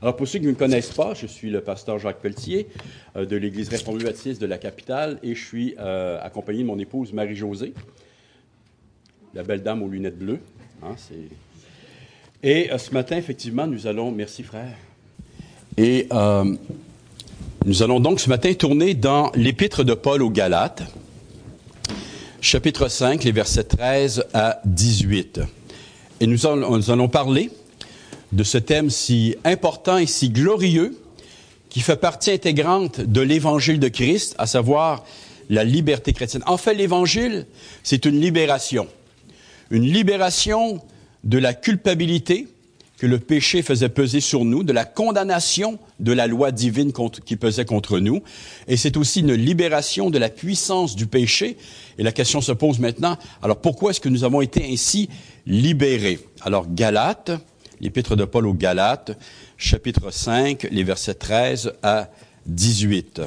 Alors, pour ceux qui ne me connaissent pas, je suis le pasteur Jacques Pelletier euh, de l'Église réformée baptiste de la capitale et je suis euh, accompagné de mon épouse Marie-Josée, la belle dame aux lunettes bleues. Hein, et euh, ce matin, effectivement, nous allons. Merci, frère. Et nous allons donc ce matin tourner dans l'Épître de Paul aux Galates, chapitre 5, les versets 13 à 18. Et nous allons, nous allons parler de ce thème si important et si glorieux qui fait partie intégrante de l'évangile de Christ, à savoir la liberté chrétienne. En fait, l'évangile, c'est une libération. Une libération de la culpabilité que le péché faisait peser sur nous, de la condamnation de la loi divine qui pesait contre nous. Et c'est aussi une libération de la puissance du péché. Et la question se pose maintenant, alors pourquoi est-ce que nous avons été ainsi libérés? Alors, Galates, l'épître de Paul aux Galates, chapitre 5, les versets 13 à 18.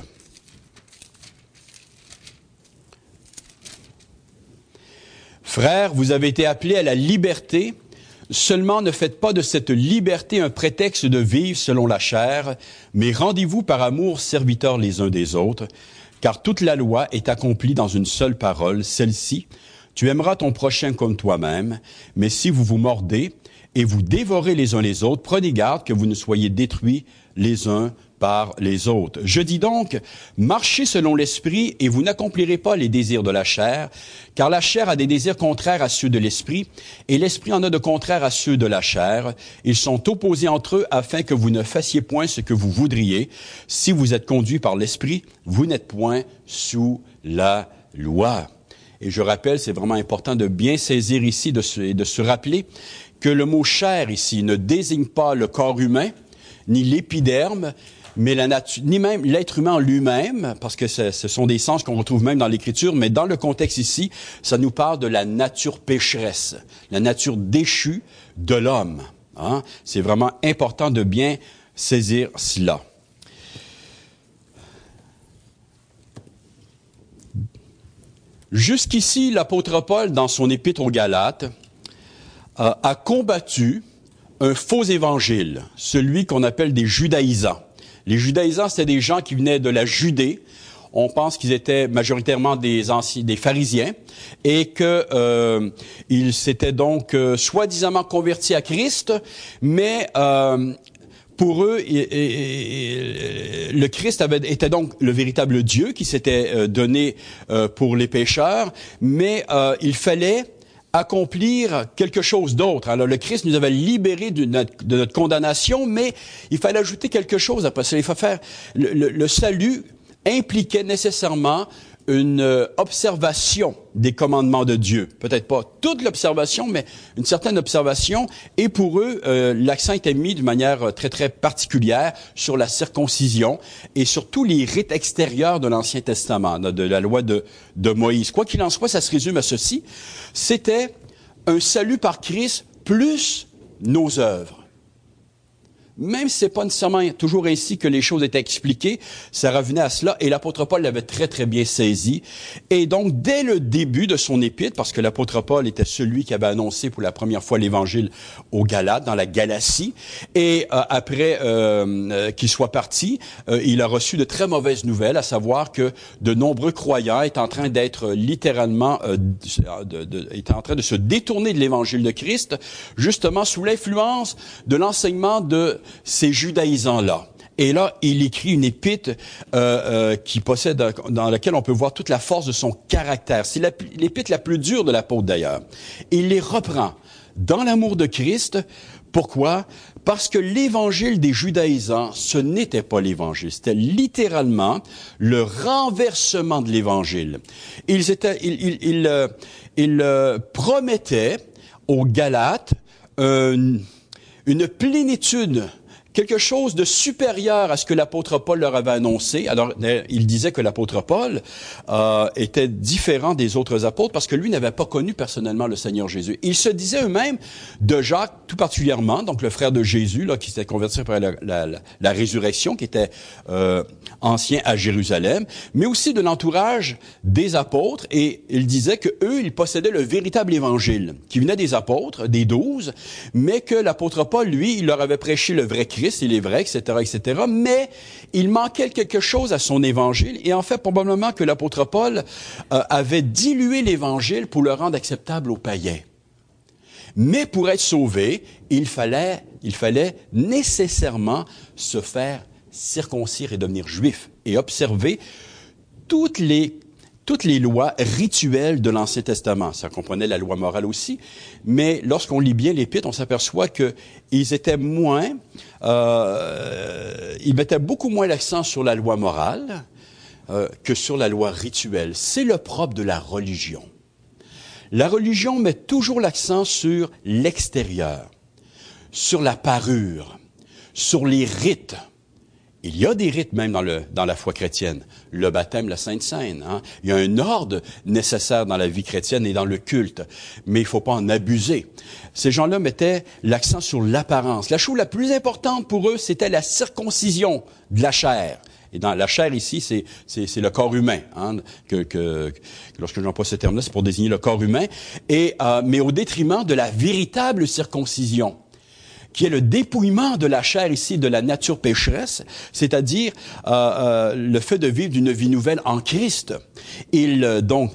Frères, vous avez été appelés à la liberté, seulement ne faites pas de cette liberté un prétexte de vivre selon la chair, mais rendez-vous par amour serviteurs les uns des autres, car toute la loi est accomplie dans une seule parole, celle-ci, tu aimeras ton prochain comme toi-même, mais si vous vous mordez, et vous dévorez les uns les autres, prenez garde que vous ne soyez détruits les uns par les autres. Je dis donc, marchez selon l'esprit et vous n'accomplirez pas les désirs de la chair, car la chair a des désirs contraires à ceux de l'esprit et l'esprit en a de contraires à ceux de la chair. Ils sont opposés entre eux afin que vous ne fassiez point ce que vous voudriez. Si vous êtes conduit par l'esprit, vous n'êtes point sous la loi. Et je rappelle, c'est vraiment important de bien saisir ici et de se rappeler que le mot chair ici ne désigne pas le corps humain, ni l'épiderme, mais la nature, ni même l'être humain lui-même, parce que ce, sont des sens qu'on retrouve même dans l'Écriture, mais dans le contexte ici, ça nous parle de la nature pécheresse, la nature déchue de l'homme. Hein. C'est vraiment important de bien saisir cela. Jusqu'ici, l'apôtre Paul, dans son épître aux Galates, a combattu un faux évangile, celui qu'on appelle des judaïsants. Les judaïsants, c'était des gens qui venaient de la Judée. On pense qu'ils étaient majoritairement des anciens, des pharisiens, et que euh, s'étaient donc euh, soi-disant convertis à Christ, mais euh, pour eux, le Christ avait, était donc le véritable Dieu qui s'était euh, donné euh, pour les pécheurs, mais il fallait accomplir quelque chose d'autre. Alors le Christ nous avait libérés de notre, condamnation, mais il fallait ajouter quelque chose après ça. Il faut faire le, salut impliquait nécessairement une euh, observation des commandements de Dieu. Peut-être pas toute l'observation, mais une certaine observation. Et pour eux, euh, l'accent était mis de manière euh, très, très particulière sur la circoncision et sur tous les rites extérieurs de l'Ancien Testament, de la loi de, de Moïse. Quoi qu'il en soit, ça se résume à ceci c'était un salut par Christ plus nos œuvres. Même si c'est pas nécessairement toujours ainsi que les choses étaient expliquées, ça revenait à cela et l'apôtre Paul l'avait très très bien saisi. Et donc dès le début de son épître, parce que l'apôtre Paul était celui qui avait annoncé pour la première fois l'évangile aux Galates dans la Galatie, et euh, après euh, euh, qu'il soit parti, il a reçu de très mauvaises nouvelles, à savoir que de nombreux croyants étaient en train d'être littéralement, de, de, étaient en train de se détourner de l'évangile de Christ, justement sous l'influence de l'enseignement de ces judaïsants-là. Et là, il écrit une épître euh, euh, qui possède, dans laquelle on peut voir toute la force de son caractère. C'est l'épître la plus dure de l'apôtre d'ailleurs. Il les reprend dans l'amour de Christ. Pourquoi? Parce que l'évangile des judaïsants, ce n'était pas l'évangile, c'était littéralement le renversement de l'évangile. Ils étaient, ils, ils, ils, euh, promettaient aux Galates une plénitude quelque chose de supérieur à ce que l'apôtre Paul leur avait annoncé. Alors, il disait que l'apôtre Paul euh, était différent des autres apôtres parce que lui n'avait pas connu personnellement le Seigneur Jésus. Ils se disaient eux-mêmes de Jacques, tout particulièrement, donc le frère de Jésus, là, qui s'était converti après la, la, résurrection, qui était euh, ancien à Jérusalem, mais aussi de l'entourage des apôtres. Et il disait que eux, ils possédaient le véritable évangile, qui venait des apôtres, des douze, mais que l'apôtre Paul, lui, il leur avait prêché le vrai Christ Il est vrai, etc., etc., mais il manquait quelque chose à son évangile, et en fait, probablement que l'apôtre Paul euh, avait dilué l'évangile pour le rendre acceptable aux païens. Mais pour être sauvé, il fallait, il fallait nécessairement se faire circoncire et devenir juif et observer toutes les toutes les lois rituelles de l'Ancien Testament. Ça comprenait la loi morale aussi, mais lorsqu'on lit bien l'Épître, on s'aperçoit qu'ils étaient moins, euh, ils mettaient beaucoup moins l'accent sur la loi morale euh, que sur la loi rituelle. C'est le propre de la religion. La religion met toujours l'accent sur l'extérieur, sur la parure, sur les rites. Il y a des rites même dans, le, dans la foi chrétienne. Le baptême, la Sainte Seine. Hein? Il y a un ordre nécessaire dans la vie chrétienne et dans le culte, mais il ne faut pas en abuser. Ces gens-là mettaient l'accent sur l'apparence. La chose la plus importante pour eux, c'était la circoncision de la chair. Et dans la chair ici, c'est, le corps humain. Hein, que, que, lorsque j'emploie ce terme-là, c'est pour désigner le corps humain. Et euh, mais au détriment de la véritable circoncision qui est le dépouillement de la chair ici de la nature pécheresse, c'est-à-dire euh, euh, le fait de vivre d'une vie nouvelle en Christ. Il euh, donc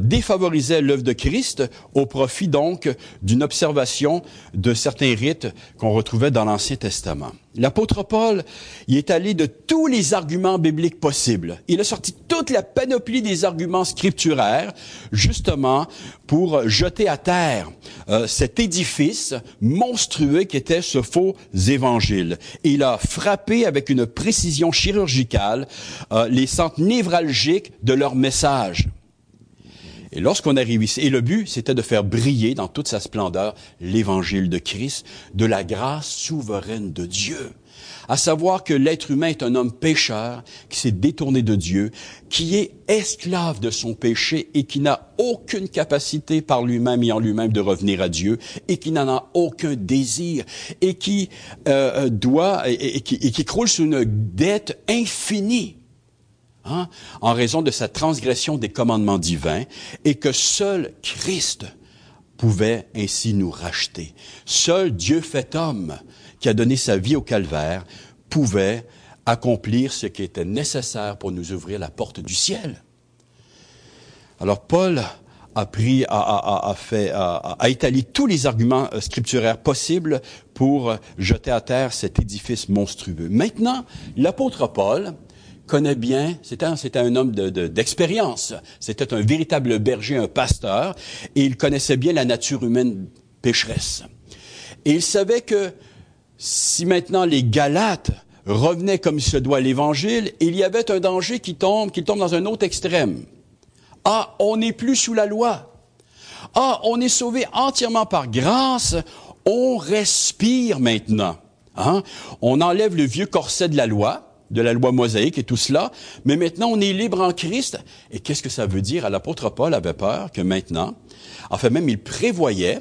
défavorisait l'œuvre de Christ au profit donc d'une observation de certains rites qu'on retrouvait dans l'Ancien Testament. L'apôtre Paul y est allé de tous les arguments bibliques possibles. Il a sorti toute la panoplie des arguments scripturaires, justement, pour jeter à terre euh, cet édifice monstrueux qui était ce faux évangile. il a frappé avec une précision chirurgicale euh, les centres névralgiques de leur message. Et lorsqu'on arrive ici, et le but, c'était de faire briller dans toute sa splendeur l'évangile de Christ, de la grâce souveraine de Dieu. À savoir que l'être humain est un homme pécheur, qui s'est détourné de Dieu, qui est esclave de son péché et qui n'a aucune capacité par lui-même et en lui-même de revenir à Dieu et qui n'en a aucun désir et qui euh, euh doit et, qui, et qui croule sous une dette infinie Hein, en raison de sa transgression des commandements divins, et que seul Christ pouvait ainsi nous racheter. Seul Dieu fait homme, qui a donné sa vie au calvaire, pouvait accomplir ce qui était nécessaire pour nous ouvrir la porte du ciel. Alors Paul a pris, a, fait, a, étalé tous les arguments euh, scripturaires possibles pour jeter à terre cet édifice monstrueux. Maintenant, l'apôtre Paul, connaît bien, c'était un, homme d'expérience. c'était un véritable berger, un pasteur, et il connaissait bien la nature humaine pécheresse. Et il savait que si maintenant les Galates revenaient comme il se doit à l'Évangile, il y avait un danger qui tombe, qui tombe dans un autre extrême. Ah, on n'est plus sous la loi. Ah, on est sauvé entièrement par grâce. On respire maintenant. Hein? On enlève le vieux corset de la loi de la loi mosaïque et tout cela, mais maintenant on est libre en Christ. Et qu'est-ce que ça veut dire? L'apôtre Paul avait peur que maintenant, en fait même il prévoyait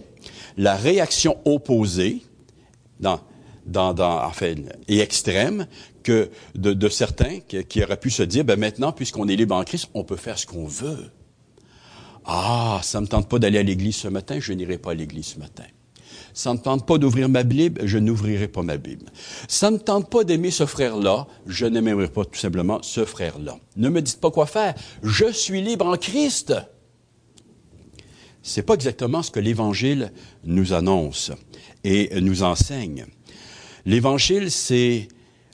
la réaction opposée dans, dans, dans, en fait, et extrême que de, de certains qui, qui, auraient pu se dire, ben maintenant, puisqu'on est libre en Christ, on peut faire ce qu'on veut. Ah, ça me tente pas d'aller à l'église ce matin, je n'irai pas à l'église ce matin. Ça ne tente pas d'ouvrir ma Bible, je n'ouvrirai pas ma Bible. Ça ne tente pas d'aimer ce frère-là, je n'aimerai pas tout simplement ce frère-là. Ne me dites pas quoi faire. Je suis libre en Christ. C'est pas exactement ce que l'Évangile nous annonce et nous enseigne. L'Évangile, c'est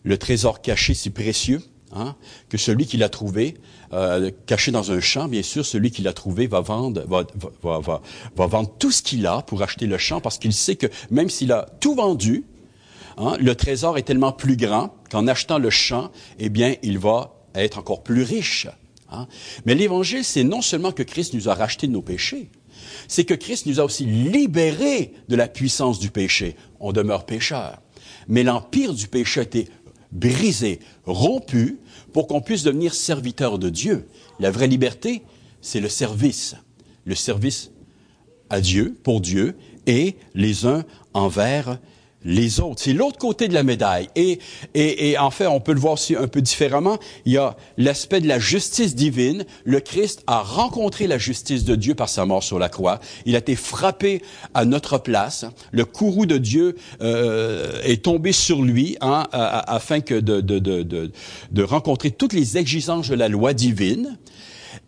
le trésor caché si précieux hein, que celui qui l'a trouvé euh, caché dans un champ, bien sûr, celui qui l'a trouvé va vendre, va, va, va, va vendre tout ce qu'il a pour acheter le champ parce qu'il sait que même s'il a tout vendu, hein, le trésor est tellement plus grand qu'en achetant le champ, eh bien, il va être encore plus riche. Hein. Mais l'évangile, c'est non seulement que Christ nous a racheté de nos péchés, c'est que Christ nous a aussi libérés de la puissance du péché. On demeure pécheur. Mais l'empire du péché a été brisé, rompu, pour qu'on puisse devenir serviteur de Dieu. La vraie liberté, c'est le service. Le service à Dieu, pour Dieu, et les uns envers les autres. C'est l'autre côté de la médaille. Et, et, et, en fait, on peut le voir aussi un peu différemment. Il y a l'aspect de la justice divine. Le Christ a rencontré la justice de Dieu par sa mort sur la croix. Il a été frappé à notre place. Le courroux de Dieu euh, est tombé sur lui hein, afin que de, de, de, de rencontrer toutes les exigences de la loi divine.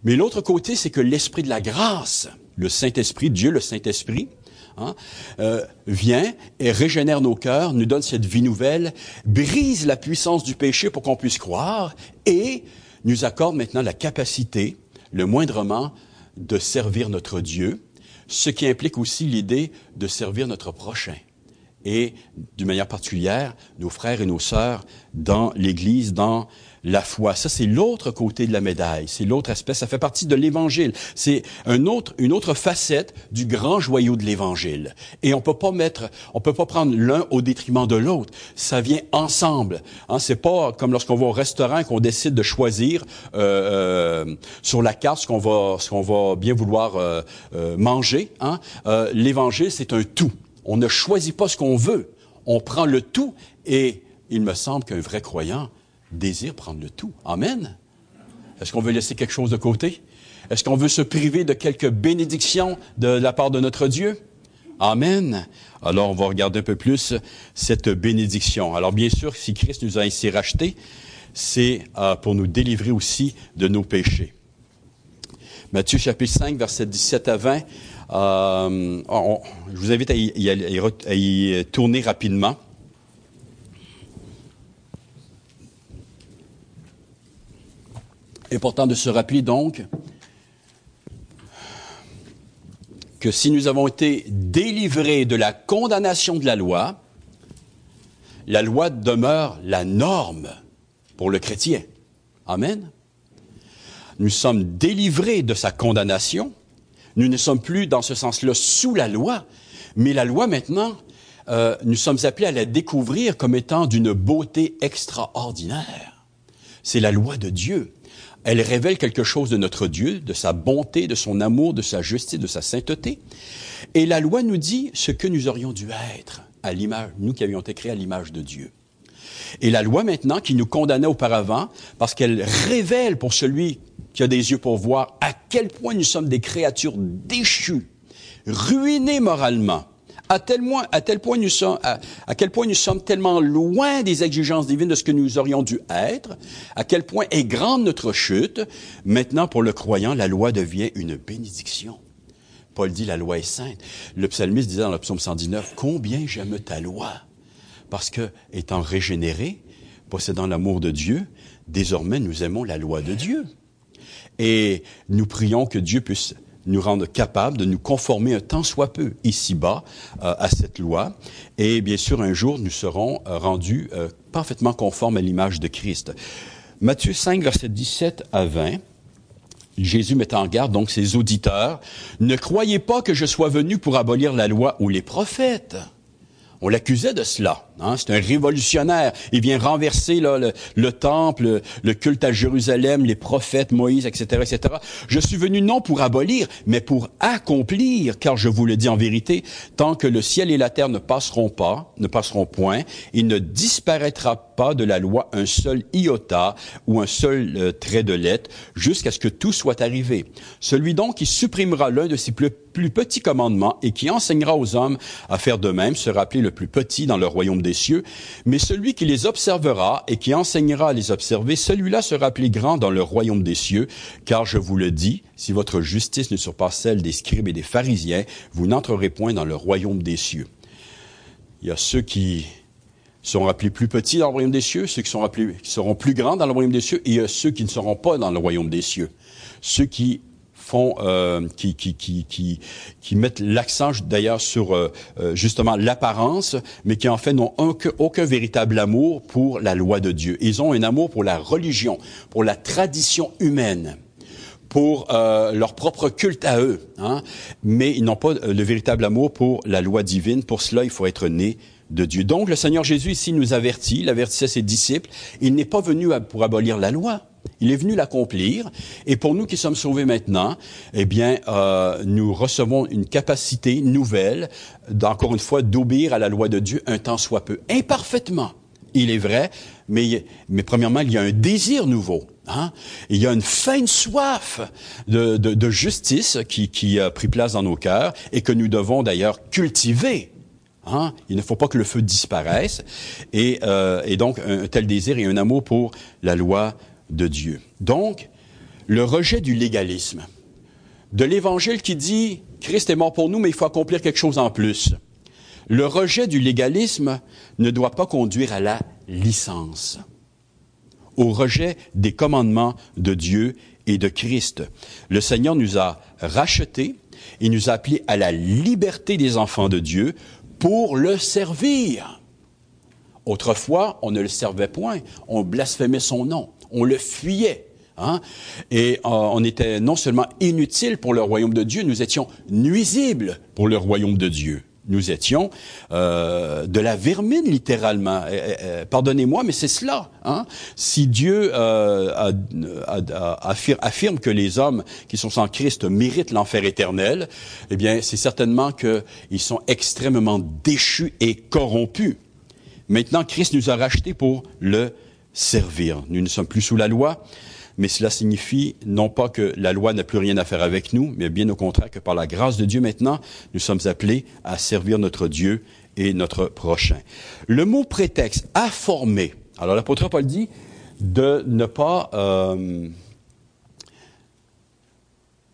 Mais l'autre côté, c'est que l'esprit de la grâce, le Saint-Esprit, Dieu le Saint-Esprit, hein, euh, vient et régénère nos cœurs, nous donne cette vie nouvelle, brise la puissance du péché pour qu'on puisse croire et nous accorde maintenant la capacité, le moindrement, de servir notre Dieu, ce qui implique aussi l'idée de servir notre prochain. Et, d'une manière particulière, nos frères et nos sœurs dans l'Église, dans la foi. Ça, c'est l'autre côté de la médaille. C'est l'autre aspect. Ça fait partie de l'Évangile. C'est un autre, une autre facette du grand joyau de l'Évangile. Et on peut pas mettre, on peut pas prendre l'un au détriment de l'autre. Ça vient ensemble. Hein, c'est pas comme lorsqu'on va au restaurant qu'on décide de choisir euh, euh, sur la carte ce qu'on va, ce qu'on va bien vouloir euh, euh manger. Hein. Euh, L'Évangile, c'est un tout. On ne choisit pas ce qu'on veut. On prend le tout et il me semble qu'un vrai croyant désire prendre le tout. Amen. Est-ce qu'on veut laisser quelque chose de côté? Est-ce qu'on veut se priver de quelques bénédictions de la part de notre Dieu? Amen. Alors, on va regarder un peu plus cette bénédiction. Alors, bien sûr, si Christ nous a ainsi rachetés, c'est euh, pour nous délivrer aussi de nos péchés. Matthieu chapitre 5, verset 17 à 20. Euh, je vous invite à y tourner rapidement. Important de se rappeler donc que si nous avons été délivrés de la condamnation de la loi, la loi demeure la norme pour le chrétien. Amen. Nous sommes délivrés de sa condamnation. Nous ne sommes plus, dans ce sens-là, sous la loi, mais la loi maintenant, euh, nous sommes appelés à la découvrir comme étant d'une beauté extraordinaire. C'est la loi de Dieu. Elle révèle quelque chose de notre Dieu, de sa bonté, de son amour, de sa justice, de sa sainteté. Et la loi nous dit ce que nous aurions dû être à l'image, nous qui avions été créés à l'image de Dieu. Et la loi maintenant, qui nous condamnait auparavant, parce qu'elle révèle pour celui qui a des yeux pour voir à quel point nous sommes des créatures déchues, ruinées moralement, à tel, point, à tel point nous sommes, à, quel point nous sommes tellement loin des exigences divines de ce que nous aurions dû être, à quel point est grande notre chute. Maintenant, pour le croyant, la loi devient une bénédiction. Paul dit la loi est sainte. Le psalmiste disait dans le psaume 119, combien j'aime ta loi. Parce que, étant régénérés, possédant l'amour de Dieu, désormais nous aimons la loi de Dieu. Et nous prions que Dieu puisse nous rendre capables de nous conformer un tant soit peu ici-bas euh, à cette loi. Et bien sûr, un jour, nous serons euh, rendus euh, parfaitement conformes à l'image de Christ. Matthieu 5, verset 17 à 20. Jésus met en garde donc ses auditeurs. Ne croyez pas que je sois venu pour abolir la loi ou les prophètes. On l'accusait de cela. Hein? C'est un révolutionnaire. Il vient renverser là, le, temple, le culte à Jérusalem, les prophètes, Moïse, etc., etc. Je suis venu non pour abolir, mais pour accomplir, car je vous le dis en vérité, tant que le ciel et la terre ne passeront pas, ne passeront point, il ne disparaîtra pas de la loi un seul iota ou un seul euh, trait de lettre, jusqu'à ce que tout soit arrivé. Celui donc qui supprimera l'un de ses plus, petits commandements et qui enseignera aux hommes à faire de même sera appelé le plus petit dans le royaume des cieux, mais celui qui les observera et qui enseignera à les observer, celui-là sera appelé grand dans le royaume des cieux, car je vous le dis, si votre justice ne surpasse celle des scribes et des pharisiens, vous n'entrerez point dans le royaume des cieux. Il y a ceux qui seront appelés plus petits dans le royaume des cieux, ceux qui, sont appelés, qui seront plus grands dans le royaume des cieux, et il y a ceux qui ne seront pas dans le royaume des cieux. Ceux qui font, euh, qui, qui, qui, qui, qui mettent l'accent d'ailleurs sur euh, euh, justement l'apparence, mais qui en fait n'ont aucun, véritable amour pour la loi de Dieu. Ils ont un amour pour la religion, pour la tradition humaine pour euh, leur propre culte à eux, hein? mais ils n'ont pas le véritable amour pour la loi divine. Pour cela, il faut être né de Dieu. Donc, le Seigneur Jésus ici nous avertit, il avertissait ses disciples, il n'est pas venu pour abolir la loi, Il est venu l'accomplir. Et pour nous qui sommes sauvés maintenant, eh bien, euh, nous recevons une capacité nouvelle, encore une fois, d'obéir à la loi de Dieu un temps soit peu. Imparfaitement, il est vrai, mais, mais premièrement, il y a un désir nouveau. Hein? Il y a une faim soif de, de, de justice qui, qui a pris place dans nos cœurs et que nous devons d'ailleurs cultiver. Hein? Il ne faut pas que le feu disparaisse. Et, euh, et donc, un tel désir et un amour pour la loi de Dieu. Donc, le rejet du légalisme, de l'évangile qui dit Christ est mort pour nous, mais il faut accomplir quelque chose en plus. Le rejet du légalisme ne doit pas conduire à la licence, au rejet des commandements de Dieu et de Christ. Le Seigneur nous a rachetés et nous a appelés à la liberté des enfants de Dieu pour le servir. Autrefois, on ne le servait point, on blasphémait son nom, on le fuyait. Hein? Et euh, on était non seulement inutile pour le royaume de Dieu, nous étions nuisibles pour le royaume de Dieu. Nous étions euh, de la vermine, littéralement. Pardonnez-moi, mais c'est cela. Hein? Si Dieu euh, affirme, affirme, que les hommes qui sont sans Christ méritent l'enfer éternel, eh bien, c'est certainement qu'ils sont extrêmement déchus et corrompus. Maintenant, Christ nous a rachetés pour le servir. Nous ne sommes plus sous la loi, mais cela signifie non pas que la loi n'a plus rien à faire avec nous, mais bien au contraire que par la grâce de Dieu maintenant, nous sommes appelés à servir notre Dieu et notre prochain. Le mot prétexte, former. Alors l'apôtre Paul dit de ne pas... Euh,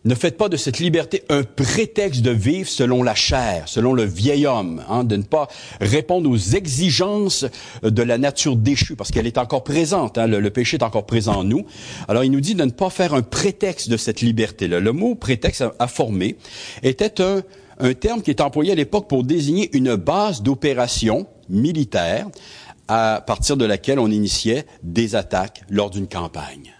ne faites pas de cette liberté un prétexte de vivre selon la chair, selon le vieil homme, hein, de ne pas répondre aux exigences de la nature déchue, parce qu'elle est encore présente, hein, le, péché est encore présent en nous. Alors il nous dit de ne pas faire un prétexte de cette liberté-là. Le mot prétexte à, former était un, un terme qui est employé à l'époque pour désigner une base d'opération militaire à partir de laquelle on initiait des attaques lors d'une campagne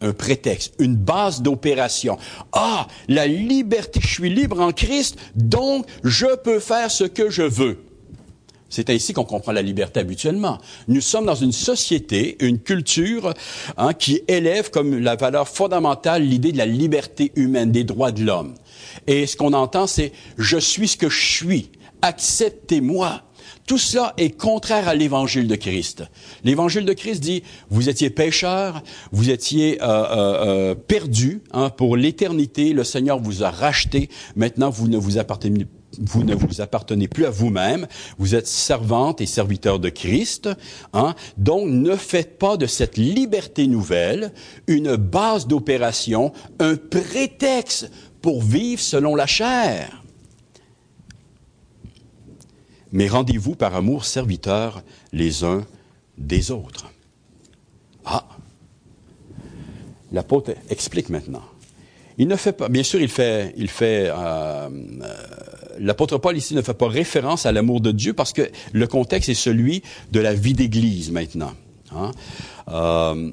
un prétexte, une base d'opération. Ah, la liberté, je suis libre en Christ, donc je peux faire ce que je veux. C'est ainsi qu'on comprend la liberté habituellement. Nous sommes dans une société, une culture hein, qui élève comme la valeur fondamentale l'idée de la liberté humaine, des droits de l'homme. Et ce qu'on entend, c'est je suis ce que je suis. Acceptez-moi. Tout cela est contraire à l'évangile de Christ. L'évangile de Christ dit, vous étiez pécheurs, vous étiez euh, euh, euh perdus hein, pour l'éternité, le Seigneur vous a racheté, maintenant vous ne vous appartenez vous ne vous appartenez plus à vous-même, vous êtes servante et serviteur de Christ. Hein? Donc, ne faites pas de cette liberté nouvelle une base d'opération, un prétexte pour vivre selon la chair mais rendez-vous par amour serviteurs les uns des autres. Ah, l'apôtre explique maintenant. Il ne fait pas, bien sûr, il fait, il fait, euh, euh, l'apôtre Paul ici ne fait pas référence à l'amour de Dieu parce que le contexte est celui de la vie d'Église maintenant. Hein. Euh,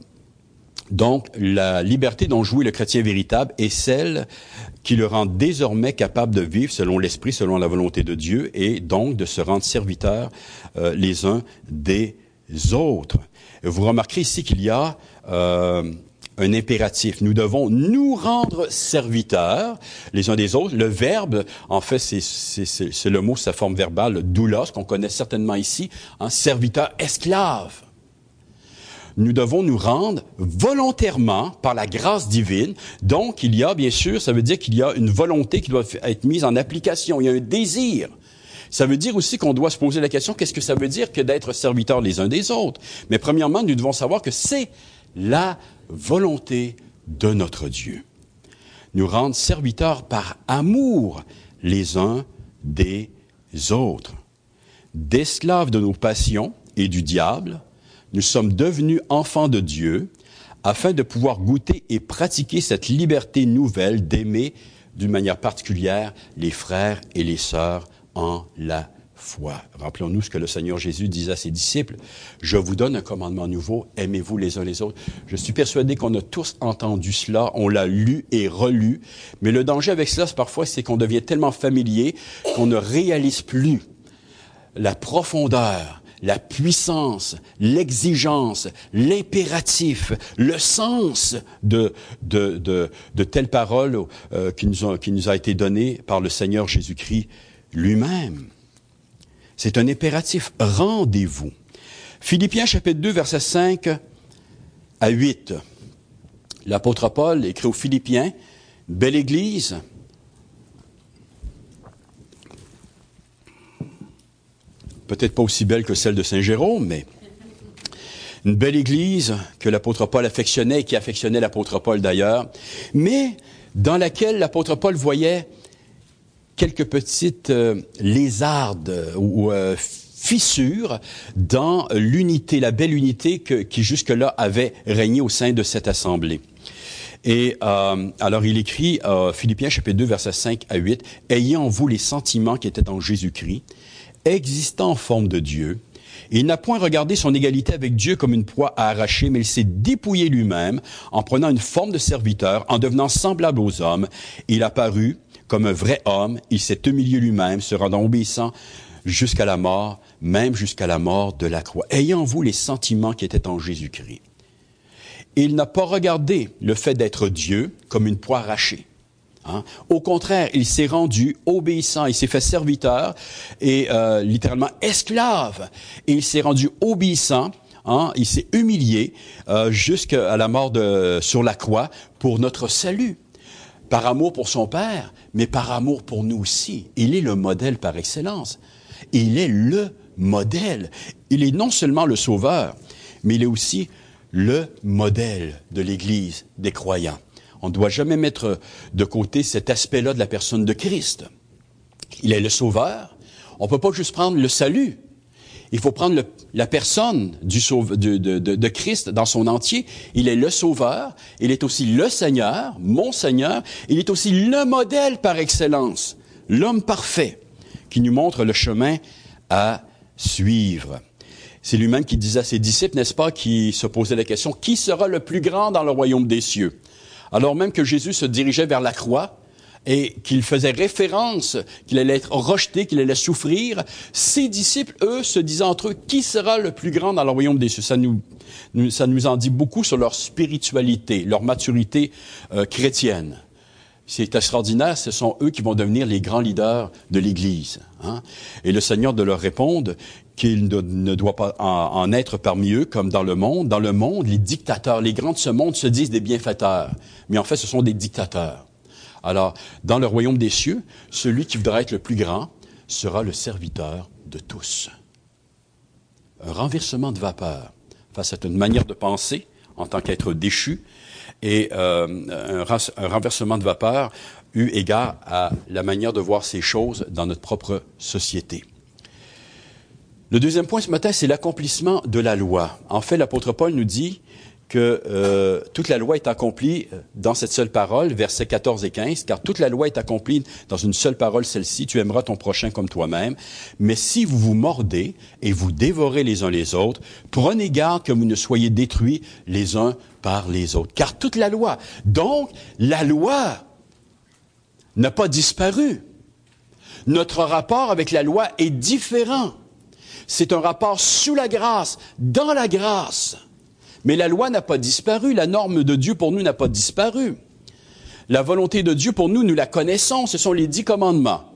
donc, la liberté dont jouit le chrétien véritable est celle qui le rend désormais capable de vivre selon l'esprit, selon la volonté de Dieu, et donc de se rendre serviteurs euh, les uns des autres. Vous remarquerez ici qu'il y a euh, un impératif. Nous devons nous rendre serviteurs les uns des autres. Le verbe, en fait, c'est le mot, sa forme verbale, doulos, qu'on connaît certainement ici, un serviteur esclave nous devons nous rendre volontairement par la grâce divine. Donc, il y a, bien sûr, ça veut dire qu'il y a une volonté qui doit être mise en application. Il y a un désir. Ça veut dire aussi qu'on doit se poser la question, qu'est-ce que ça veut dire que d'être serviteurs les uns des autres? Mais premièrement, nous devons savoir que c'est la volonté de notre Dieu. Nous rendre serviteurs par amour les uns des autres. D'esclaves de nos passions et du diable, nous sommes devenus enfants de Dieu afin de pouvoir goûter et pratiquer cette liberté nouvelle d'aimer d'une manière particulière les frères et les sœurs en la foi. Rappelons-nous ce que le Seigneur Jésus disait à ses disciples. Je vous donne un commandement nouveau, aimez-vous les uns les autres. Je suis persuadé qu'on a tous entendu cela, on l'a lu et relu, mais le danger avec cela, parfois, c'est qu'on devient tellement familier qu'on ne réalise plus la profondeur la puissance, l'exigence, l'impératif, le sens de, de, de, de telles paroles euh, qui, nous a été données par le Seigneur Jésus-Christ lui-même. C'est un impératif. Rendez-vous. Philippiens chapitre 2, verset 5 à 8. L'apôtre Paul écrit aux Philippiens, belle église, peut-être pas aussi belle que celle de Saint-Jérôme, mais une belle église que l'apôtre Paul affectionnait et qui affectionnait l'apôtre Paul d'ailleurs, mais dans laquelle l'apôtre Paul voyait quelques petites euh, lézardes ou euh, fissures dans l'unité, la belle unité qui jusque-là avait régné au sein de cette assemblée. Et euh, alors il écrit, Philippiens chapitre 2, versets 5 à 8, Ayez en vous les sentiments qui étaient en Jésus-Christ, existant en forme de Dieu, il n'a point regardé son égalité avec Dieu comme une proie à arracher, mais il s'est dépouillé lui-même en prenant une forme de serviteur, en devenant semblable aux hommes. Il a paru comme un vrai homme, il s'est humilié lui-même, se rendant obéissant jusqu'à la mort, même jusqu'à la mort de la croix. Ayant vous les sentiments qui étaient en Jésus-Christ. Il n'a pas regardé le fait d'être Dieu comme une proie arrachée. Hein? Au contraire, il s'est rendu obéissant, il s'est fait serviteur et euh, littéralement esclave. Et il s'est rendu obéissant, hein? il s'est humilié euh, jusqu'à la mort de, sur la croix pour notre salut. Par amour pour son Père, mais par amour pour nous aussi. Il est le modèle par excellence. Il est le modèle. Il est non seulement le sauveur, mais il est aussi le modèle de l'Église des croyants. On ne doit jamais mettre de côté cet aspect-là de la personne de Christ. Il est le sauveur. On ne peut pas juste prendre le salut. Il faut prendre la personne du de, de, de, Christ dans son entier. Il est le sauveur. Il est aussi le Seigneur, mon Seigneur. Il est aussi le modèle par excellence, l'homme parfait qui nous montre le chemin à suivre. C'est lui-même qui disait à ses disciples, n'est-ce pas, qui se posait la question, qui sera le plus grand dans le royaume des cieux? Alors même que Jésus se dirigeait vers la croix et qu'il faisait référence qu'il allait être rejeté, qu'il allait souffrir, ses disciples, eux, se disaient entre eux, qui sera le plus grand dans le royaume des cieux? Ça nous, ça nous en dit beaucoup sur leur spiritualité, leur maturité euh, chrétienne. C'est extraordinaire, ce sont eux qui vont devenir les grands leaders de l'Église. Hein? Et le Seigneur de leur répondre qu'il ne, doit pas en, être parmi eux comme dans le monde. Dans le monde, les dictateurs, les grands de ce monde se disent des bienfaiteurs, mais en fait, ce sont des dictateurs. Alors, dans le royaume des cieux, celui qui voudra être le plus grand sera le serviteur de tous. Un renversement de vapeur face à une manière de penser en tant qu'être déchu et euh, un, renversement de vapeur eu égard à la manière de voir ces choses dans notre propre société. Le deuxième point ce matin, c'est l'accomplissement de la loi. En fait, l'apôtre Paul nous dit que euh, toute la loi est accomplie euh, dans cette seule parole, versets 14 et 15, car toute la loi est accomplie dans une seule parole, celle-ci, tu aimeras ton prochain comme toi-même. Mais si vous vous mordez et vous dévorez les uns les autres, prenez garde que vous ne soyez détruits les uns par les autres. Car toute la loi, donc la loi n'a pas disparu. Notre rapport avec la loi est différent. C'est un rapport sous la grâce, dans la grâce. Mais la loi n'a pas disparu, la norme de Dieu pour nous n'a pas disparu. La volonté de Dieu pour nous, nous la connaissons, ce sont les dix commandements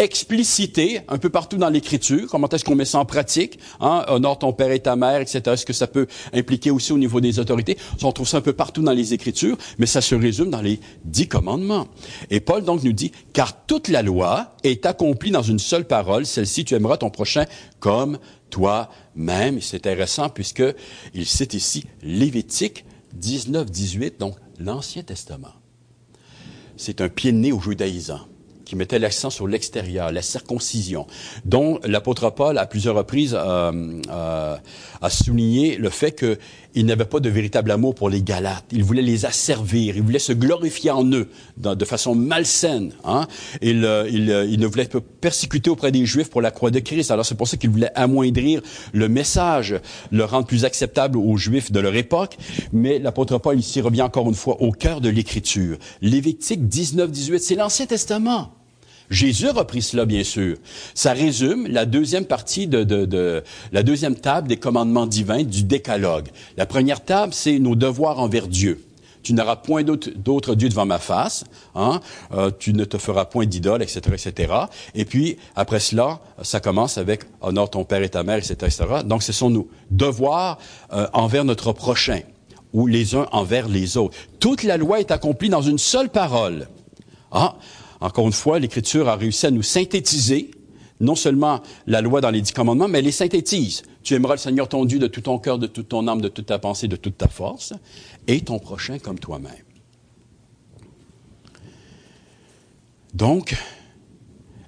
explicité un peu partout dans l'Écriture. Comment est-ce qu'on met ça en pratique? Hein? Honore ton père et ta mère, etc. Est-ce que ça peut impliquer aussi au niveau des autorités? On trouve ça un peu partout dans les Écritures, mais ça se résume dans les dix commandements. Et Paul donc nous dit, car toute la loi est accomplie dans une seule parole, celle-ci, tu aimeras ton prochain comme toi-même. C'est intéressant puisque il cite ici Lévitique 19, 18, donc l'Ancien Testament. C'est un pied de nez aux qui mettait l'accent sur l'extérieur, la circoncision, dont l'apôtre Paul, à plusieurs reprises, euh, euh, a souligné le fait qu'il n'avait pas de véritable amour pour les Galates. Il voulait les asservir, il voulait se glorifier en eux de façon malsaine. Hein? Il, euh, il, il, ne voulait pas persécuter auprès des Juifs pour la croix de Christ. Alors c'est pour ça qu'il voulait amoindrir le message, le rendre plus acceptable aux Juifs de leur époque. Mais l'apôtre Paul ici revient encore une fois au cœur de l'Écriture. Lévitique 19-18, c'est l'Ancien Testament. Jésus a repris cela, bien sûr. Ça résume la deuxième partie de, de, de, la deuxième table des commandements divins du décalogue. La première table, c'est nos devoirs envers Dieu. Tu n'auras point d'autre Dieu devant ma face. Hein? Euh, tu ne te feras point d'idole, etc., etc. Et puis, après cela, ça commence avec honore ton père et ta mère, etc., etc. Donc, ce sont nos devoirs euh, envers notre prochain ou les uns envers les autres. Toute la loi est accomplie dans une seule parole. Ah, encore une fois, l'Écriture a réussi à nous synthétiser non seulement la loi dans les dix commandements, mais elle les synthétise. Tu aimeras le Seigneur ton Dieu de tout ton cœur, de toute ton âme, de toute ta pensée, de toute ta force, et ton prochain comme toi-même. Donc,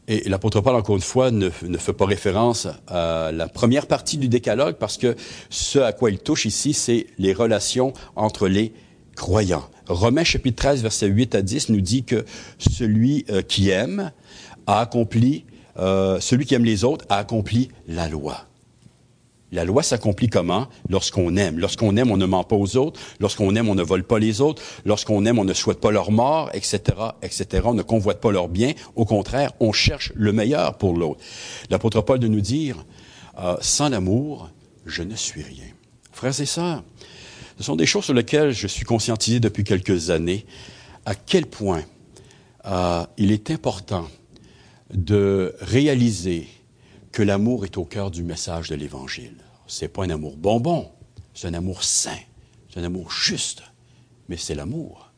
et l'apôtre Paul, encore une fois, ne, ne, fait pas référence à la première partie du décalogue parce que ce à quoi il touche ici, c'est les relations entre les croyants. Romains chapitre 13, versets 8 à 10 nous dit que celui euh, qui aime a accompli, euh, celui qui aime les autres a accompli la loi. La loi s'accomplit comment? Lorsqu'on aime. Lorsqu'on aime, on ne ment pas aux autres. Lorsqu'on aime, on ne vole pas les autres. Lorsqu'on aime, on ne souhaite pas leur mort, etc., etc. On ne convoite pas leur bien. Au contraire, on cherche le meilleur pour l'autre. L'apôtre Paul de nous dire, euh, sans l'amour, je ne suis rien. Frères et sœurs, ce sont des choses sur lesquelles je suis conscientisé depuis quelques années, à quel point euh, il est important de réaliser que l'amour est au cœur du message de l'Évangile. C'est pas un amour bonbon, c'est un amour saint, c'est un amour juste, mais c'est l'amour.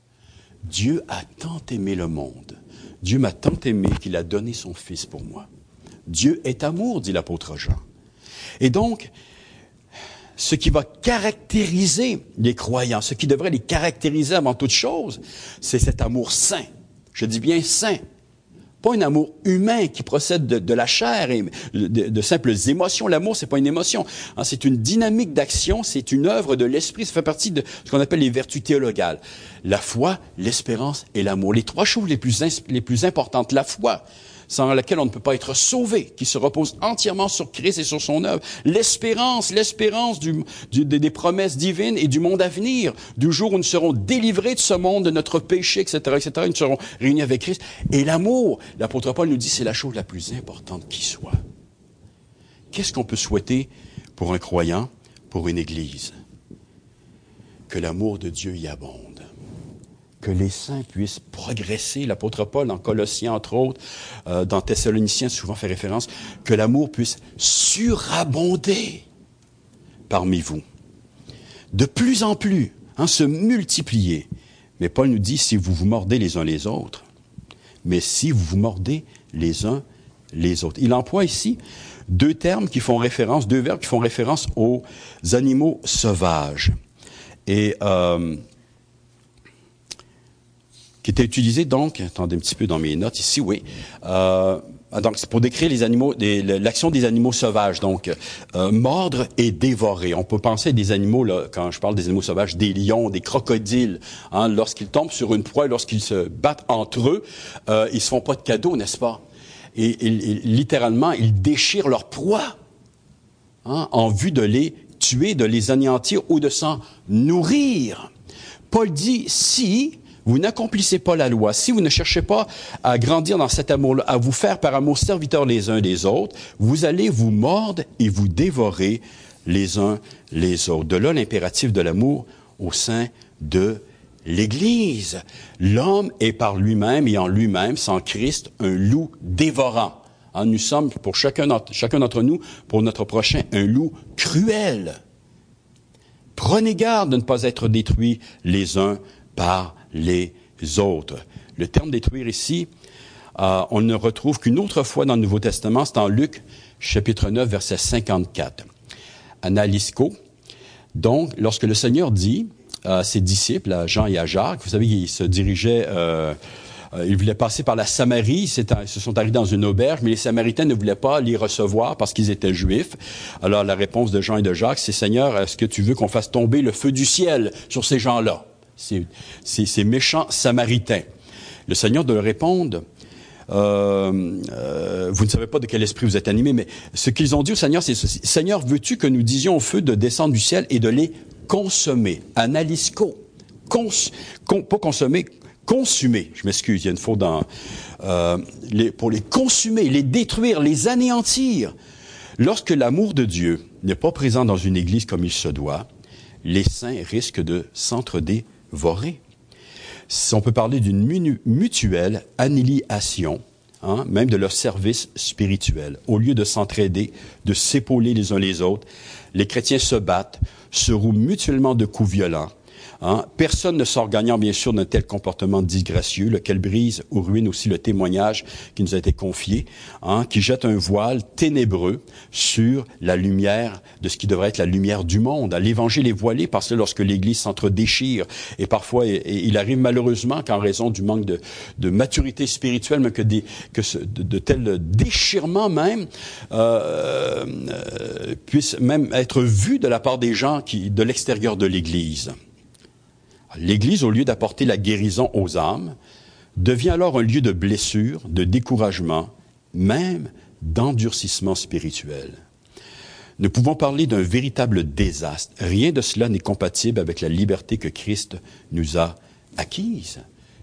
Dieu a tant aimé le monde, Dieu m'a tant aimé qu'il a donné son Fils pour moi. Dieu est amour, dit l'apôtre Jean. Et donc, ce qui va caractériser les croyants, ce qui devrait les caractériser avant toute chose, c'est cet amour saint. Je dis bien saint, pas un amour humain qui procède de, la chair et de, simples émotions. L'amour, c'est pas une émotion. Hein, c'est une dynamique d'action, c'est une œuvre de l'esprit. Ça fait partie de ce qu'on appelle les vertus théologales. La foi, l'espérance et l'amour. Les trois choses les plus, les plus importantes. La foi, sans laquelle on ne peut pas être sauvé, qui se repose entièrement sur Christ et sur son œuvre. L'espérance, l'espérance des promesses divines et du monde à venir, du jour où nous serons délivrés de ce monde, de notre péché, etc., etc., nous serons réunis avec Christ. Et l'amour, l'apôtre Paul nous dit, c'est la chose la plus importante qui soit. Qu'est-ce qu'on peut souhaiter pour un croyant, pour une Église? Que l'amour de Dieu y abonde que les saints puissent progresser. L'apôtre Paul, en Colossiens, entre autres, euh, dans Thessaloniciens, souvent fait référence, que l'amour puisse surabonder parmi vous. De plus en plus, hein, se multiplier. Mais Paul nous dit, si vous vous mordez les uns les autres, mais si vous vous mordez les uns les autres. Il emploie ici deux termes qui font référence, deux verbes qui font référence aux animaux sauvages. Et euh, qui était utilisé donc, attendez un petit peu dans mes notes ici, oui, euh, donc c'est pour décrire les animaux, l'action des animaux sauvages, donc euh, mordre et dévorer. On peut penser à des animaux, là, quand je parle des animaux sauvages, des lions, des crocodiles, hein, lorsqu'ils tombent sur une proie, lorsqu'ils se battent entre eux, euh, ils se font pas de cadeaux, n'est-ce pas? Et, littéralement, ils déchirent leur proie hein, en vue de les tuer, de les anéantir ou de s'en nourrir. Paul dit si vous n'accomplissez pas la loi, si vous ne cherchez pas à grandir dans cet amour-là, à vous faire par amour serviteurs les uns des autres, vous allez vous mordre et vous dévorer les uns les autres. De là l'impératif de l'amour au sein de l'Église. L'homme est par lui-même et en lui-même, sans Christ, un loup dévorant. Hein, nous sommes, pour chacun d'entre nous, pour notre prochain, un loup cruel. Prenez garde de ne pas être détruits les uns par les autres. Le terme détruire ici, euh, on ne retrouve qu'une autre fois dans le Nouveau Testament, c'est en Luc chapitre 9, verset 54. Analisco. Donc, lorsque le Seigneur dit à ses disciples, à Jean et à Jacques, vous savez, ils se dirigeaient, euh, euh ils voulaient passer par la Samarie, ils se sont arrivés dans une auberge, mais les Samaritains ne voulaient pas les recevoir parce qu'ils étaient juifs. Alors la réponse de Jean et de Jacques, c'est Seigneur, est-ce que tu veux qu'on fasse tomber le feu du ciel sur ces gens-là? Ces, méchants samaritains. Le Seigneur de leur répondre, euh, euh, vous ne savez pas de quel esprit vous êtes animé, mais ce qu'ils ont dit au Seigneur, c'est ceci. Seigneur, veux-tu que nous disions au feu de descendre du ciel et de les consommer? Analisco. Cons, pas consommer, consumer. Je m'excuse, il y a une faute dans... Euh, pour les consumer, les détruire, les anéantir. Lorsque l'amour de Dieu n'est pas présent dans une église comme il se doit, les saints risquent de s'entre-dévorer. On peut parler d'une mutuelle annihilation, hein, même de leur service spirituel. Au lieu de s'entraider, de s'épauler les uns les autres, les chrétiens se battent, se rouent mutuellement de coups violents, Hein? Personne ne sort gagnant, bien sûr, d'un tel comportement disgracieux, lequel brise ou ruine aussi le témoignage qui nous a été confié, hein, qui jette un voile ténébreux sur la lumière de ce qui devrait être la lumière du monde. L'évangile est voilé parce que lorsque l'Église s'entre-déchire, et parfois il arrive malheureusement qu'en raison du manque de, maturité spirituelle, mais que, de, tels déchirements même euh, euh, puissent même être vus de la part des gens qui de l'extérieur de l'Église. L'Église, au lieu d'apporter la guérison aux âmes, devient alors un lieu de blessure, de découragement, même d'endurcissement spirituel. Nous pouvons parler d'un véritable désastre. Rien de cela n'est compatible avec la liberté que Christ nous a acquise.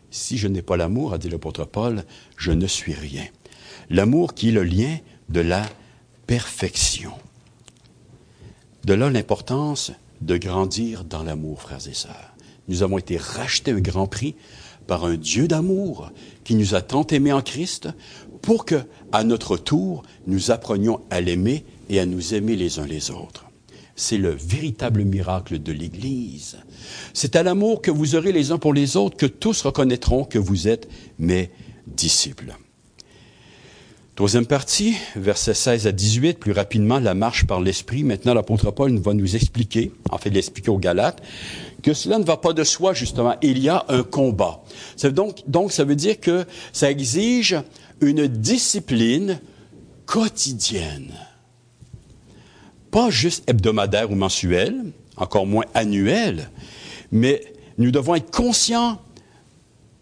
Si je n'ai pas l'amour, a dit l'apôtre Paul, je ne suis rien. L'amour qui est le lien de la perfection. De là l'importance de grandir dans l'amour, frères et sœurs. Nous avons été rachetés un grand prix par un Dieu d'amour qui nous a tant aimés en Christ pour que, à notre tour, nous apprenions à l'aimer et à nous aimer les uns les autres. C'est le véritable miracle de l'Église. C'est à l'amour que vous aurez les uns pour les autres que tous reconnaîtront que vous êtes mes disciples. Troisième partie, versets 16 à 18, plus rapidement, la marche par l'Esprit. Maintenant, l'apôtre Paul va nous expliquer, en fait, l'expliquer aux Galates, que cela ne va pas de soi, justement. Il y a un combat. Donc, donc, ça veut dire que ça exige une discipline quotidienne. Pas juste hebdomadaire ou mensuelle, encore moins annuelle, mais nous devons être conscients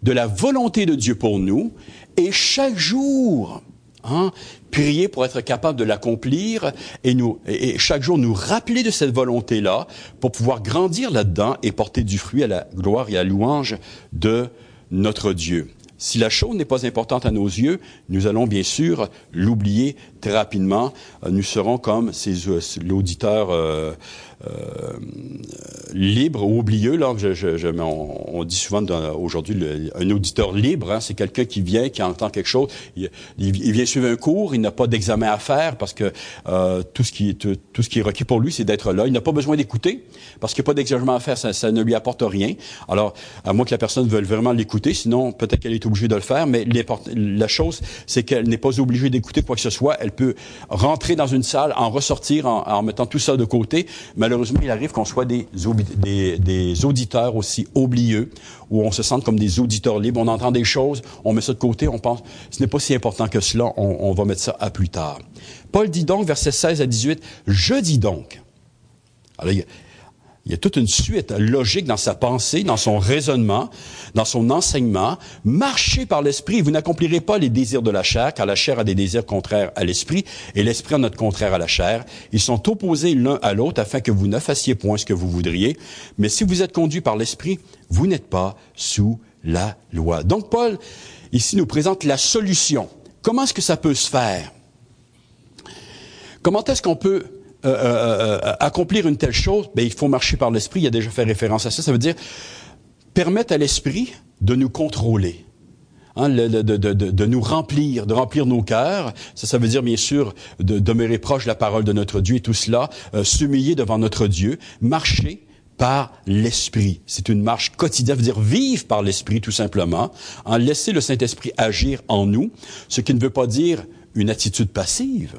de la volonté de Dieu pour nous et chaque jour, Hein? Prier pour être capable de l'accomplir et, et chaque jour nous rappeler de cette volonté-là pour pouvoir grandir là-dedans et porter du fruit à la gloire et à la louange de notre Dieu. Si la chose n'est pas importante à nos yeux, nous allons bien sûr l'oublier très rapidement. Euh, nous serons comme euh, l'auditeur euh, libre ou oublieux. On, dit souvent aujourd'hui un auditeur libre, hein, c'est quelqu'un qui vient, qui entend quelque chose. Il, vient suivre un cours, il n'a pas d'examen à faire parce que tout ce qui est requis pour lui, c'est d'être là. Il n'a pas besoin d'écouter parce qu'il n'y a pas d'examen à faire, ça, ne lui apporte rien. Alors, à moins que la personne veuille vraiment l'écouter, sinon peut-être qu'elle est obligée de le faire. Mais la chose, c'est qu'elle n'est pas obligée d'écouter quoi que ce soit. Peut rentrer dans une salle, en ressortir en, mettant tout ça de côté. Malheureusement, il arrive qu'on soit des, auditeurs aussi oublieux, où on se sente comme des auditeurs libres. On entend des choses, on met ça de côté, on pense, ce n'est pas si important que cela, on, on va mettre ça à plus tard. Paul dit donc, versets 16 à 18, je dis donc. Alors, il y a toute une suite logique dans sa pensée, dans son raisonnement, dans son enseignement. Marchez par l'esprit. Vous n'accomplirez pas les désirs de la chair, car la chair a des désirs contraires à l'esprit, et l'esprit a notre contraire à la chair. Ils sont opposés l'un à l'autre afin que vous ne fassiez point ce que vous voudriez. Mais si vous êtes conduit par l'esprit, vous n'êtes pas sous la loi. Donc Paul, ici, nous présente la solution. Comment est-ce que ça peut se faire? Comment est-ce qu'on peut euh, euh, euh, accomplir une telle chose, ben, il faut marcher par l'esprit. Il a déjà fait référence à ça. Ça veut dire permettre à l'esprit de nous contrôler. Hein, de, de, de, nous remplir, de remplir nos cœurs. Ça, ça veut dire bien sûr de demeurer proche de la parole de notre Dieu et tout cela, s'humilier devant notre Dieu, marcher par l'esprit. C'est une marche quotidienne, veut dire vivre par l'esprit tout simplement, en laisser le Saint-Esprit agir en nous, ce qui ne veut pas dire une attitude passive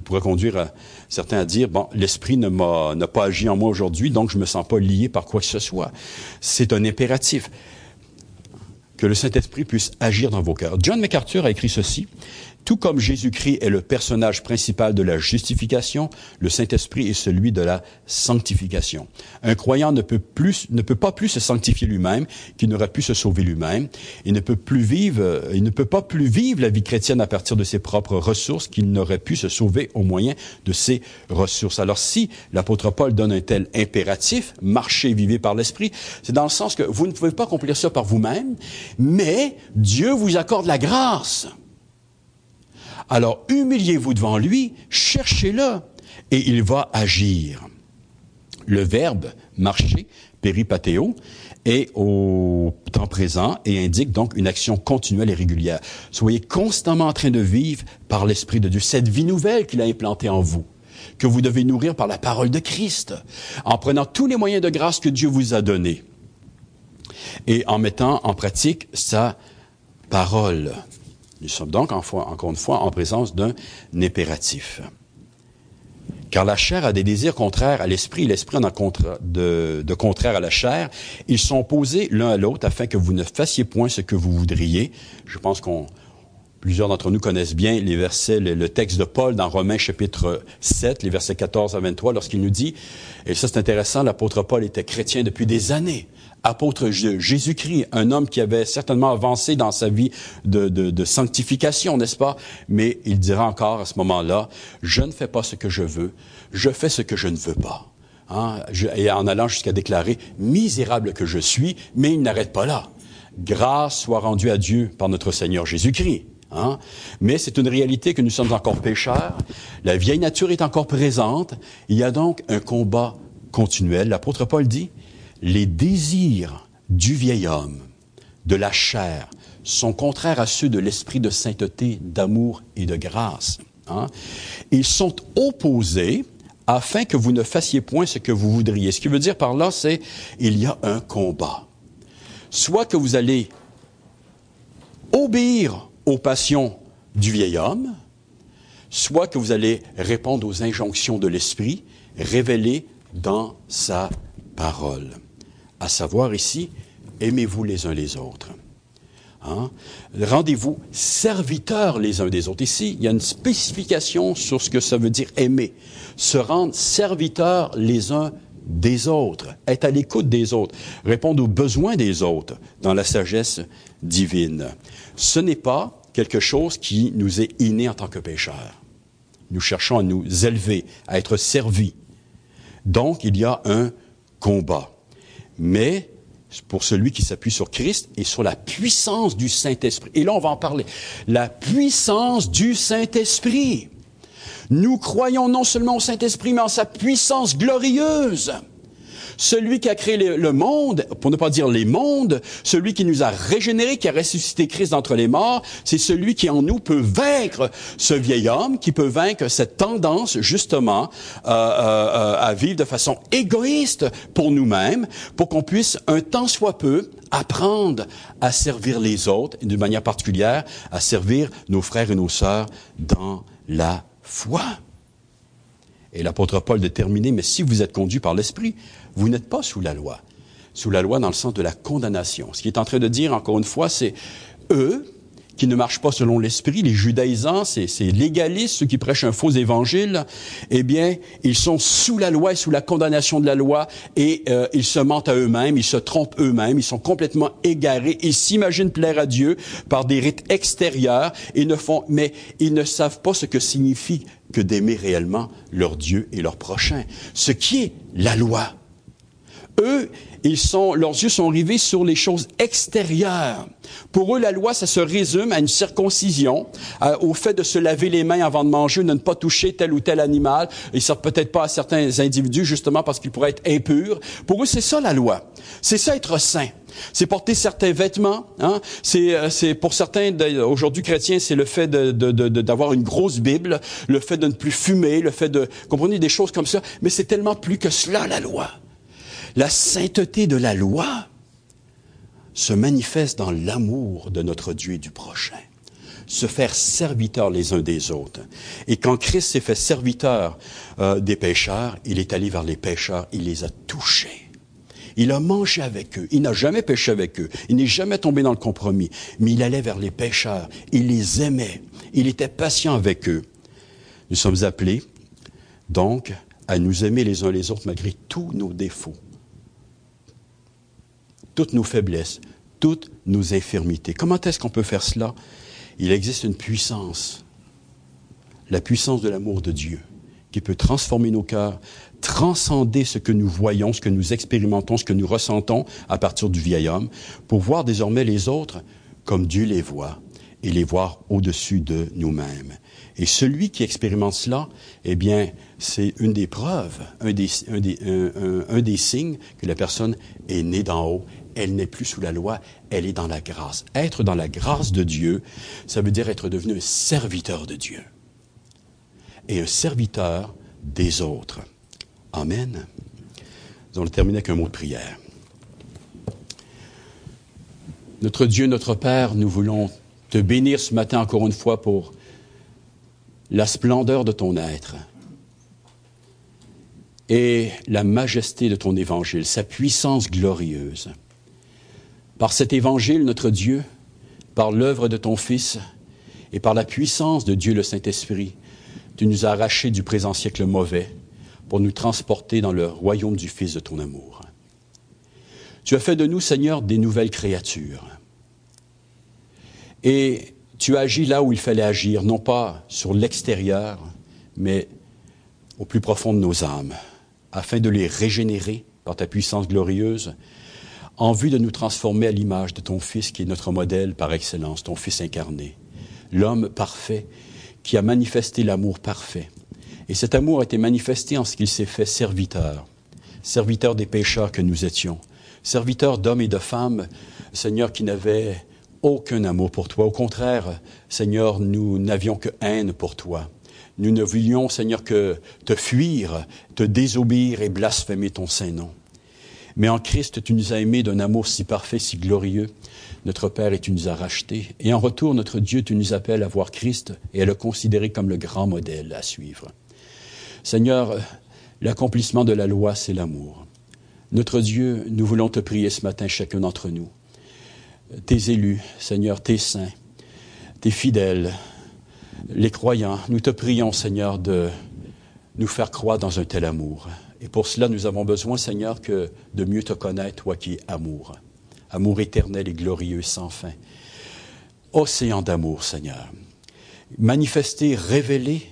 qui pourrait conduire certains à dire, bon, l'Esprit ne m'a, n'a pas agi en moi aujourd'hui, donc je me sens pas lié par quoi que ce soit. C'est un impératif que le Saint-Esprit puisse agir dans vos cœurs. John MacArthur a écrit ceci. Tout comme Jésus-Christ est le personnage principal de la justification, le Saint-Esprit est celui de la sanctification. Un croyant ne peut plus, ne peut pas plus se sanctifier lui-même qu'il n'aurait pu se sauver lui-même. Il ne peut plus vivre, il ne peut pas plus vivre la vie chrétienne à partir de ses propres ressources qu'il n'aurait pu se sauver au moyen de ses ressources. Alors si l'apôtre Paul donne un tel impératif, marchez, vivez par l'Esprit, c'est dans le sens que vous ne pouvez pas accomplir ça par vous-même, mais Dieu vous accorde la grâce. Alors humiliez-vous devant lui, cherchez-le, et il va agir. Le verbe marcher, péripatéo, est au temps présent et indique donc une action continuelle et régulière. Soyez constamment en train de vivre par l'Esprit de Dieu, cette vie nouvelle qu'il a implantée en vous, que vous devez nourrir par la parole de Christ, en prenant tous les moyens de grâce que Dieu vous a donnés et en mettant en pratique sa parole. Nous sommes donc, encore une fois, en présence d'un impératif. Car la chair a des désirs contraires à l'esprit, l'esprit en a de, de contraire à la chair. Ils sont opposés l'un à l'autre afin que vous ne fassiez point ce que vous voudriez. Je pense qu'on Plusieurs d'entre nous connaissent bien les versets, le, texte de Paul dans Romains chapitre 7, les versets 14 à 23, lorsqu'il nous dit, et ça c'est intéressant, l'apôtre Paul était chrétien depuis des années apôtre Jésus-Christ, un homme qui avait certainement avancé dans sa vie de, sanctification, n'est-ce pas? Mais il dira encore à ce moment-là, je ne fais pas ce que je veux, je fais ce que je ne veux pas. Hein? et en allant jusqu'à déclarer, misérable que je suis, mais il n'arrête pas là. Grâce soit rendue à Dieu par notre Seigneur Jésus-Christ. Hein? Mais c'est une réalité que nous sommes encore pécheurs. La vieille nature est encore présente. Il y a donc un combat continuel. L'apôtre Paul dit, les désirs du vieil homme, de la chair, sont contraires à ceux de l'esprit de sainteté, d'amour et de grâce. Hein? Ils sont opposés afin que vous ne fassiez point ce que vous voudriez. Ce qui veut dire par là, c'est il y a un combat. Soit que vous allez obéir aux passions du vieil homme, soit que vous allez répondre aux injonctions de l'esprit révélées dans sa parole à savoir ici, aimez-vous les uns les autres. Hein? Rendez-vous serviteurs les uns des autres. Ici, il y a une spécification sur ce que ça veut dire aimer. Se rendre serviteurs les uns des autres, être à l'écoute des autres, répondre aux besoins des autres dans la sagesse divine. Ce n'est pas quelque chose qui nous est inné en tant que pécheurs. Nous cherchons à nous élever, à être servis. Donc, il y a un combat mais pour celui qui s'appuie sur Christ et sur la puissance du Saint-Esprit. Et là, on va en parler. La puissance du Saint-Esprit. Nous croyons non seulement au Saint-Esprit, mais en sa puissance glorieuse. Celui qui a créé le monde, pour ne pas dire les mondes, celui qui nous a régénérés, qui a ressuscité Christ d'entre les morts, c'est celui qui en nous peut vaincre ce vieil homme, qui peut vaincre cette tendance justement euh, euh, à vivre de façon égoïste pour nous-mêmes, pour qu'on puisse un temps soit peu apprendre à servir les autres, et d'une manière particulière à servir nos frères et nos sœurs dans la foi. Et l'apôtre Paul déterminé, mais si vous êtes conduit par l'Esprit, vous n'êtes pas sous la loi. Sous la loi dans le sens de la condamnation. Ce qu'il est en train de dire, encore une fois, c'est eux qui ne marchent pas selon l'esprit, les judaïsants, ces, légalistes, ceux qui prêchent un faux évangile, eh bien, ils sont sous la loi et sous la condamnation de la loi et euh, ils se mentent à eux-mêmes, ils se trompent eux-mêmes, ils sont complètement égarés, ils s'imaginent plaire à Dieu par des rites extérieurs et ne font, mais ils ne savent pas ce que signifie que d'aimer réellement leur Dieu et leur prochain. Ce qui est la loi. Eux, ils sont, leurs yeux sont rivés sur les choses extérieures. Pour eux, la loi, ça se résume à une circoncision, euh, au fait de se laver les mains avant de manger, de ne pas toucher tel ou tel animal. Ils sortent peut-être pas à certains individus, justement parce qu'ils pourraient être impurs. Pour eux, c'est ça la loi. C'est ça être saint. C'est porter certains vêtements. Hein? C'est, euh, pour certains aujourd'hui chrétiens, c'est le fait d'avoir une grosse Bible, le fait de ne plus fumer, le fait de comprenez des choses comme ça. Mais c'est tellement plus que cela la loi. La sainteté de la loi se manifeste dans l'amour de notre Dieu et du prochain. Se faire serviteur les uns des autres. Et quand Christ s'est fait serviteur euh, des pécheurs, il est allé vers les pécheurs, il les a touchés. Il a mangé avec eux. Il n'a jamais péché avec eux. Il n'est jamais tombé dans le compromis. Mais il allait vers les pécheurs. Il les aimait. Il était patient avec eux. Nous sommes appelés, donc, à nous aimer les uns les autres malgré tous nos défauts, toutes nos faiblesses, toutes nos infirmités. Comment est-ce qu'on peut faire cela? Il existe une puissance, la puissance de l'amour de Dieu, qui peut transformer nos cœurs, transcender ce que nous voyons, ce que nous expérimentons, ce que nous ressentons à partir du vieil homme, pour voir désormais les autres comme Dieu les voit et les voir au-dessus de nous-mêmes. Et celui qui expérimente cela, eh bien, c'est une des preuves, un des, un, des, un, des, signes que la personne est née d'en haut. Elle n'est plus sous la loi, elle est dans la grâce. Être dans la grâce de Dieu, ça veut dire être devenu un serviteur de Dieu et un serviteur des autres. Amen. Nous allons terminer avec un mot de prière. Notre Dieu, notre Père, nous voulons te bénir ce matin encore une fois pour la splendeur de ton être et la majesté de ton évangile, sa puissance glorieuse. Par cet évangile, notre Dieu, par l'œuvre de ton Fils et par la puissance de Dieu le Saint-Esprit, tu nous as arrachés du présent siècle mauvais pour nous transporter dans le royaume du Fils de ton amour. Tu as fait de nous, Seigneur, des nouvelles créatures. Et tu agis là où il fallait agir, non pas sur l'extérieur, mais au plus profond de nos âmes, afin de les régénérer par ta puissance glorieuse, en vue de nous transformer à l'image de ton Fils qui est notre modèle par excellence, ton Fils incarné, l'homme parfait qui a manifesté l'amour parfait. Et cet amour a été manifesté en ce qu'il s'est fait serviteur, serviteur des pécheurs que nous étions, serviteur d'hommes et de femmes, Seigneur, qui n'avaient aucun amour pour toi. Au contraire, Seigneur, nous n'avions que haine pour toi. Nous ne voulions, Seigneur, que te fuir, te désobéir et blasphémer ton saint nom. Mais en Christ, tu nous as aimés d'un amour si parfait, si glorieux, notre Père, et tu nous as rachetés. Et en retour, notre Dieu, tu nous appelles à voir Christ et à le considérer comme le grand modèle à suivre. Seigneur, l'accomplissement de la loi, c'est l'amour. Notre Dieu, nous voulons te prier ce matin, chacun d'entre nous tes élus, Seigneur, tes saints, tes fidèles, les croyants. Nous te prions, Seigneur, de nous faire croire dans un tel amour. Et pour cela, nous avons besoin, Seigneur, que de mieux te connaître, toi qui es amour. Amour éternel et glorieux sans fin. Océan d'amour, Seigneur. Manifesté, révélé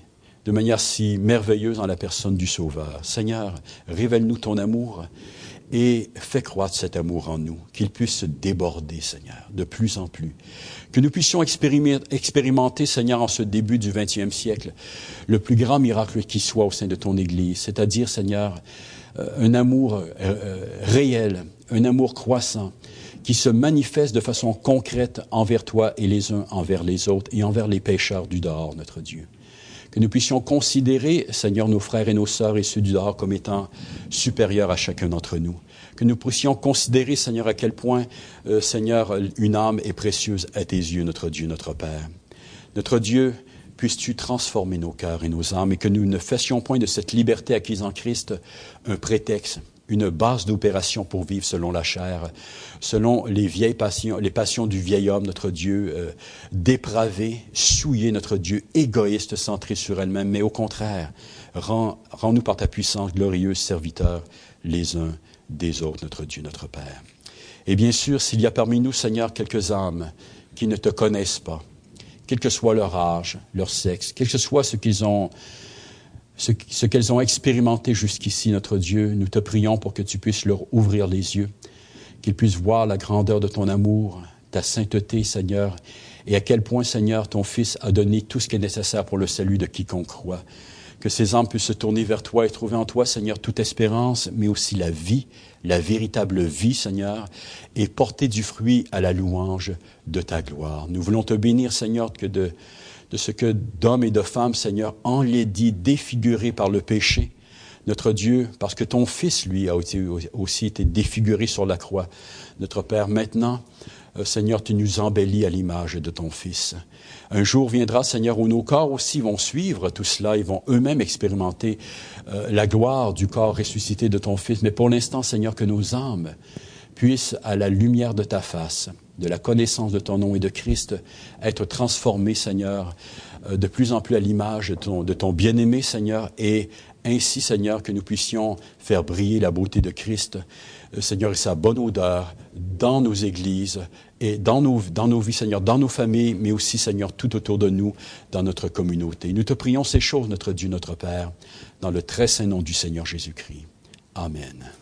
de manière si merveilleuse dans la personne du Sauveur. Seigneur, révèle-nous ton amour et fais croître cet amour en nous, qu'il puisse se déborder, Seigneur, de plus en plus. Que nous puissions expérimenter, Seigneur, en ce début du XXe siècle, le plus grand miracle qui soit au sein de ton Église, c'est-à-dire, Seigneur, euh, un amour euh, euh, réel, un amour croissant, qui se manifeste de façon concrète envers toi et les uns envers les autres et envers les pécheurs du dehors, notre Dieu que nous puissions considérer, Seigneur, nos frères et nos sœurs et ceux du dehors comme étant supérieurs à chacun d'entre nous. Que nous puissions considérer, Seigneur, à quel point, euh, Seigneur, une âme est précieuse à tes yeux, notre Dieu, notre Père. Notre Dieu, puisses-tu transformer nos cœurs et nos âmes et que nous ne fassions point de cette liberté acquise en Christ un prétexte, une base d'opération pour vivre selon la chair, selon les vieilles passions, les passions du vieil homme, notre Dieu euh, dépravé, souillé, notre Dieu égoïste, centré sur elle-même, mais au contraire, rends, rends-nous par ta puissance glorieuse serviteurs les uns des autres, notre Dieu, notre Père. Et bien sûr, s'il y a parmi nous, Seigneur, quelques âmes qui ne te connaissent pas, quel que soit leur âge, leur sexe, quel que soit ce qu'ils ont ce, qu'elles ont expérimenté jusqu'ici, notre Dieu, nous te prions pour que tu puisses leur ouvrir les yeux, qu'ils puissent voir la grandeur de ton amour, ta sainteté, Seigneur, et à quel point, Seigneur, ton Fils a donné tout ce qui est nécessaire pour le salut de quiconque croit. Que ces âmes puissent se tourner vers toi et trouver en toi, Seigneur, toute espérance, mais aussi la vie, la véritable vie, Seigneur, et porter du fruit à la louange de ta gloire. Nous voulons te bénir, Seigneur, que de de ce que d'hommes et de femmes, Seigneur, enlaidis, défigurés par le péché. Notre Dieu, parce que ton Fils, lui, a aussi été défiguré sur la croix. Notre Père, maintenant, euh, Seigneur, tu nous embellis à l'image de ton Fils. Un jour viendra, Seigneur, où nos corps aussi vont suivre tout cela, ils vont eux-mêmes expérimenter euh, la gloire du corps ressuscité de ton Fils. Mais pour l'instant, Seigneur, que nos âmes puissent, à la lumière de ta face, de la connaissance de ton nom et de Christ, être transformés, Seigneur, euh, de plus en plus à l'image de ton, de ton bien-aimé, Seigneur, et ainsi, Seigneur, que nous puissions faire briller la beauté de Christ, euh, Seigneur, et sa bonne odeur dans nos églises et dans nos, dans nos vies, Seigneur, dans nos familles, mais aussi, Seigneur, tout autour de nous, dans notre communauté. Nous te prions ces choses, notre Dieu, notre Père, dans le très saint nom du Seigneur Jésus-Christ. Amen.